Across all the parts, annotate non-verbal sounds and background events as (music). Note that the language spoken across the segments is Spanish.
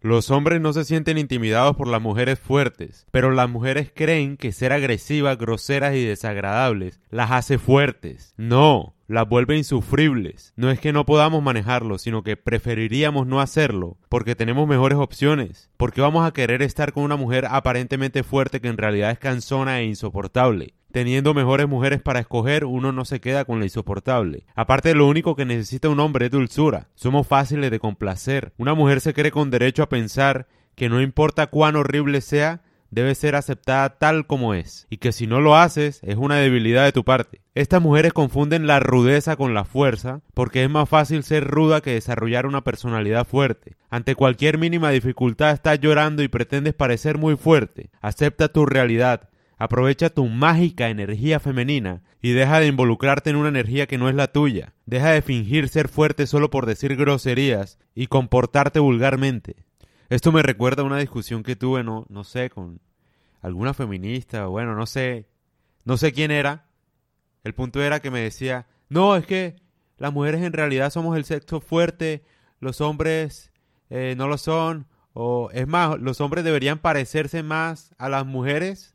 Los hombres no se sienten intimidados por las mujeres fuertes, pero las mujeres creen que ser agresivas, groseras y desagradables las hace fuertes. No, las vuelve insufribles. No es que no podamos manejarlo, sino que preferiríamos no hacerlo, porque tenemos mejores opciones. Porque vamos a querer estar con una mujer aparentemente fuerte que en realidad es cansona e insoportable? Teniendo mejores mujeres para escoger, uno no se queda con la insoportable. Aparte, lo único que necesita un hombre es dulzura. Somos fáciles de complacer. Una mujer se cree con derecho a pensar que no importa cuán horrible sea, debe ser aceptada tal como es, y que si no lo haces es una debilidad de tu parte. Estas mujeres confunden la rudeza con la fuerza, porque es más fácil ser ruda que desarrollar una personalidad fuerte. Ante cualquier mínima dificultad estás llorando y pretendes parecer muy fuerte. Acepta tu realidad, Aprovecha tu mágica energía femenina y deja de involucrarte en una energía que no es la tuya. Deja de fingir ser fuerte solo por decir groserías y comportarte vulgarmente. Esto me recuerda a una discusión que tuve, no, no sé, con alguna feminista, bueno, no sé, no sé quién era. El punto era que me decía, no, es que las mujeres en realidad somos el sexo fuerte, los hombres eh, no lo son, o es más, los hombres deberían parecerse más a las mujeres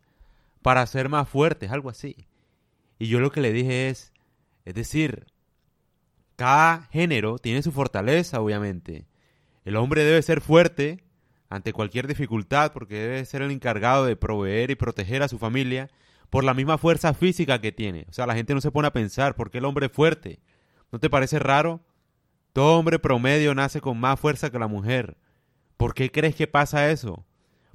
para ser más fuertes, algo así. Y yo lo que le dije es, es decir, cada género tiene su fortaleza, obviamente. El hombre debe ser fuerte ante cualquier dificultad porque debe ser el encargado de proveer y proteger a su familia por la misma fuerza física que tiene. O sea, la gente no se pone a pensar, ¿por qué el hombre es fuerte? ¿No te parece raro? Todo hombre promedio nace con más fuerza que la mujer. ¿Por qué crees que pasa eso?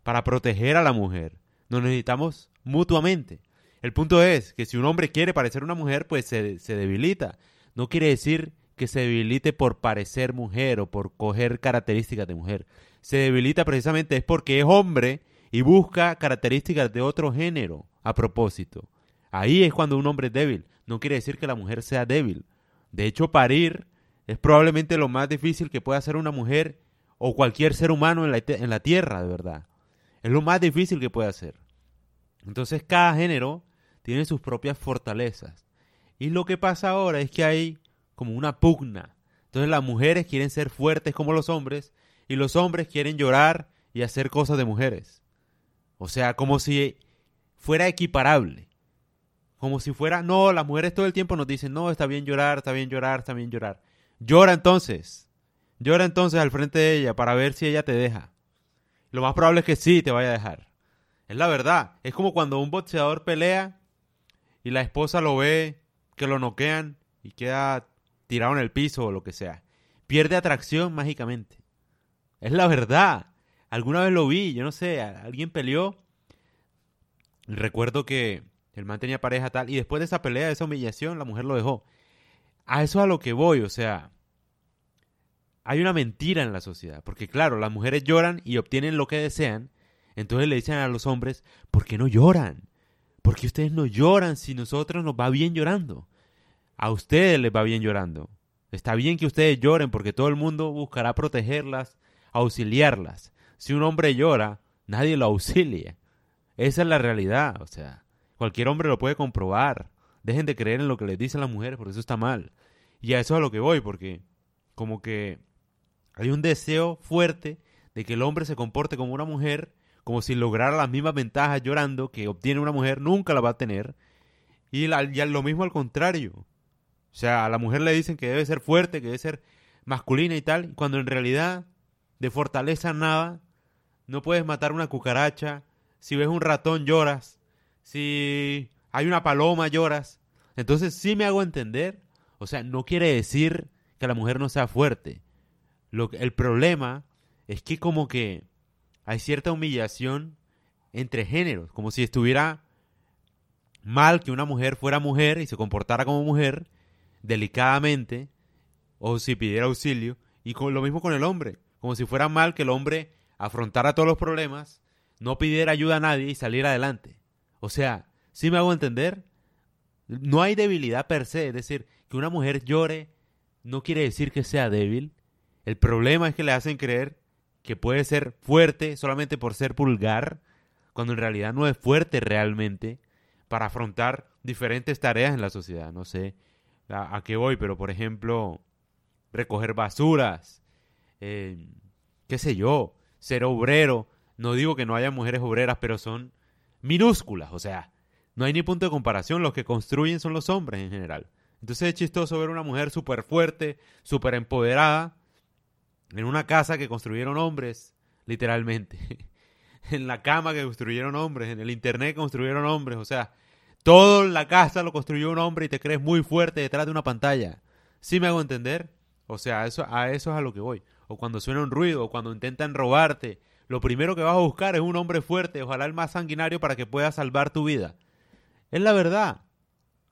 Para proteger a la mujer. Nos necesitamos mutuamente. El punto es que si un hombre quiere parecer una mujer, pues se, se debilita. No quiere decir que se debilite por parecer mujer o por coger características de mujer. Se debilita precisamente es porque es hombre y busca características de otro género a propósito. Ahí es cuando un hombre es débil. No quiere decir que la mujer sea débil. De hecho, parir es probablemente lo más difícil que pueda hacer una mujer o cualquier ser humano en la, en la tierra, de verdad. Es lo más difícil que puede hacer. Entonces cada género tiene sus propias fortalezas. Y lo que pasa ahora es que hay como una pugna. Entonces las mujeres quieren ser fuertes como los hombres y los hombres quieren llorar y hacer cosas de mujeres. O sea, como si fuera equiparable. Como si fuera, no, las mujeres todo el tiempo nos dicen, no, está bien llorar, está bien llorar, está bien llorar. Llora entonces. Llora entonces al frente de ella para ver si ella te deja. Lo más probable es que sí te vaya a dejar. Es la verdad. Es como cuando un boxeador pelea y la esposa lo ve que lo noquean y queda tirado en el piso o lo que sea. Pierde atracción mágicamente. Es la verdad. Alguna vez lo vi, yo no sé, alguien peleó. Recuerdo que el man tenía pareja tal y después de esa pelea, de esa humillación, la mujer lo dejó. A eso es a lo que voy, o sea, hay una mentira en la sociedad, porque claro, las mujeres lloran y obtienen lo que desean, entonces le dicen a los hombres, ¿por qué no lloran? ¿Por qué ustedes no lloran si nosotros nos va bien llorando? A ustedes les va bien llorando. Está bien que ustedes lloren porque todo el mundo buscará protegerlas, auxiliarlas. Si un hombre llora, nadie lo auxilia. Esa es la realidad, o sea, cualquier hombre lo puede comprobar. Dejen de creer en lo que les dicen las mujeres, porque eso está mal. Y a eso es a lo que voy, porque como que hay un deseo fuerte de que el hombre se comporte como una mujer como si lograra las mismas ventajas llorando que obtiene una mujer, nunca la va a tener. Y, lo mismo al contrario. O sea, a la mujer le dicen que debe ser fuerte, que debe ser masculina y tal, cuando en realidad de fortaleza nada, no puedes matar una cucaracha, si ves un ratón lloras, si hay una paloma lloras. Entonces sí me hago entender. O sea, no quiere decir que la mujer no sea fuerte. Lo, el problema es que como que hay cierta humillación entre géneros, como si estuviera mal que una mujer fuera mujer y se comportara como mujer delicadamente, o si pidiera auxilio, y con lo mismo con el hombre, como si fuera mal que el hombre afrontara todos los problemas, no pidiera ayuda a nadie y saliera adelante. O sea, si me hago entender, no hay debilidad per se, es decir, que una mujer llore no quiere decir que sea débil. El problema es que le hacen creer que puede ser fuerte solamente por ser pulgar, cuando en realidad no es fuerte realmente para afrontar diferentes tareas en la sociedad. No sé a, qué voy, pero por ejemplo, recoger basuras, eh, qué sé yo, ser obrero. No digo que no haya mujeres obreras, pero son minúsculas, o sea, no hay ni punto de comparación. Los que construyen son los hombres en general. Entonces es chistoso ver una mujer súper fuerte, súper empoderada, en una casa que construyeron hombres, literalmente. (laughs) en la cama que construyeron hombres, en el internet que construyeron hombres, o sea, toda la casa lo construyó un hombre y te crees muy fuerte detrás de una pantalla. ¿Sí me hago entender? O sea, eso, a eso es a lo que voy. O cuando suena un ruido, o cuando intentan robarte, lo primero que vas a buscar es un hombre fuerte, ojalá el más sanguinario para que pueda salvar tu vida. Es la verdad.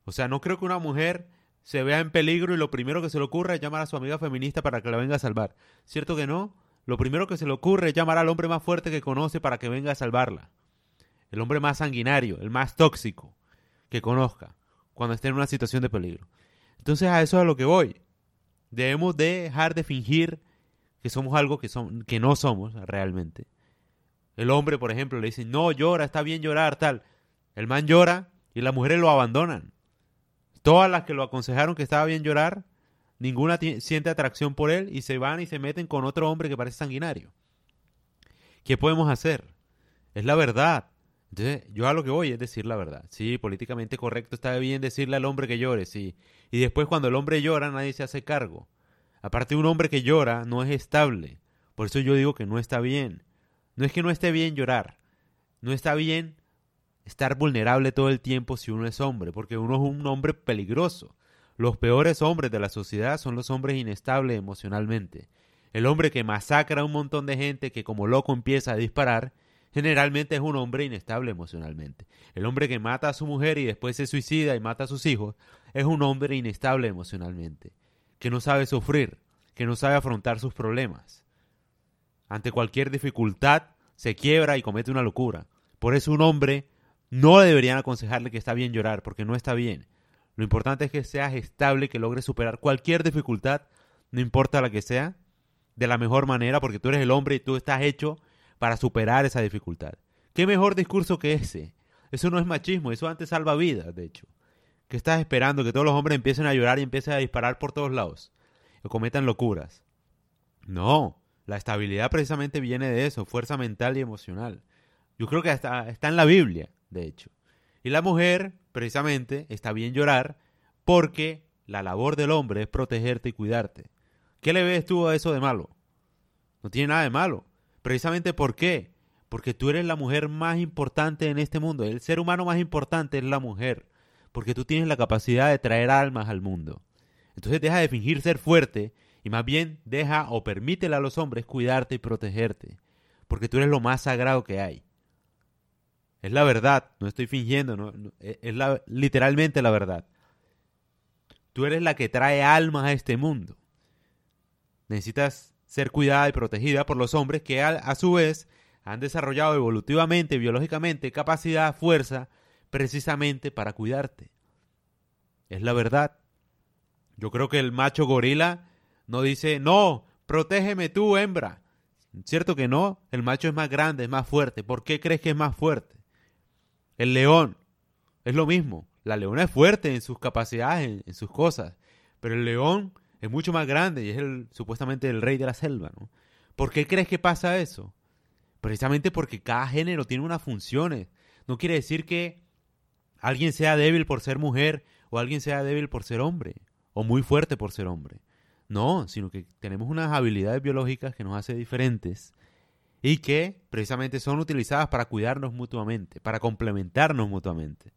O sea, no creo que una mujer se vea en peligro y lo primero que se le ocurra es llamar a su amiga feminista para que la venga a salvar. ¿Cierto que no? Lo primero que se le ocurre es llamar al hombre más fuerte que conoce para que venga a salvarla. El hombre más sanguinario, el más tóxico que conozca cuando esté en una situación de peligro. Entonces a eso es a lo que voy. Debemos dejar de fingir que somos algo que, son, que no somos realmente. El hombre, por ejemplo, le dice, no, llora, está bien llorar, tal. El man llora y las mujeres lo abandonan. Todas las que lo aconsejaron que estaba bien llorar, ninguna siente atracción por él y se van y se meten con otro hombre que parece sanguinario. ¿Qué podemos hacer? Es la verdad. Entonces, yo a lo que voy es decir la verdad. Sí, políticamente correcto está bien decirle al hombre que llore, sí. Y después cuando el hombre llora, nadie se hace cargo. Aparte, un hombre que llora no es estable. Por eso yo digo que no está bien. No es que no esté bien llorar. No está bien estar vulnerable todo el tiempo si uno es hombre, porque uno es un hombre peligroso. Los peores hombres de la sociedad son los hombres inestables emocionalmente. El hombre que masacra a un montón de gente que como loco empieza a disparar generalmente es un hombre inestable emocionalmente. El hombre que mata a su mujer y después se suicida y mata a sus hijos es un hombre inestable emocionalmente, que no sabe sufrir, que no sabe afrontar sus problemas. Ante cualquier dificultad se quiebra y comete una locura. Por eso un hombre no deberían aconsejarle que está bien llorar, porque no está bien. Lo importante es que seas estable, que logres superar cualquier dificultad, no importa la que sea, de la mejor manera, porque tú eres el hombre y tú estás hecho para superar esa dificultad. ¿Qué mejor discurso que ese? Eso no es machismo, eso antes salva vidas, de hecho. ¿Qué estás esperando? Que todos los hombres empiecen a llorar y empiecen a disparar por todos lados. Que cometan locuras. No, la estabilidad precisamente viene de eso, fuerza mental y emocional. Yo creo que hasta está en la Biblia, de hecho. Y la mujer, precisamente, está bien llorar porque la labor del hombre es protegerte y cuidarte. ¿Qué le ves tú a eso de malo? No tiene nada de malo. Precisamente ¿por qué? Porque tú eres la mujer más importante en este mundo. El ser humano más importante es la mujer. Porque tú tienes la capacidad de traer almas al mundo. Entonces deja de fingir ser fuerte y más bien deja o permítele a los hombres cuidarte y protegerte. Porque tú eres lo más sagrado que hay. Es la verdad, no estoy fingiendo, e, es la, literalmente la verdad. Tú eres la que trae almas a este mundo. Necesitas ser cuidada y protegida por los hombres que a, su vez han desarrollado evolutivamente, biológicamente, capacidad, fuerza, precisamente para cuidarte. Es la verdad. Yo creo que el macho gorila no dice, no, protégeme tú, hembra. ¿Cierto que no? El macho es más grande, es más fuerte. ¿Por qué crees que es más fuerte? El león es lo mismo. La leona es fuerte en sus capacidades, en sus cosas. Pero el león es mucho más grande y es el, supuestamente el rey de la selva, ¿no? ¿Por qué crees que pasa eso? Precisamente porque cada género tiene unas funciones. No quiere decir que alguien sea débil por ser mujer o alguien sea débil por ser hombre o muy fuerte por ser hombre. No, sino que tenemos unas habilidades biológicas que nos hacen diferentes y que precisamente son utilizadas para cuidarnos mutuamente, para complementarnos mutuamente.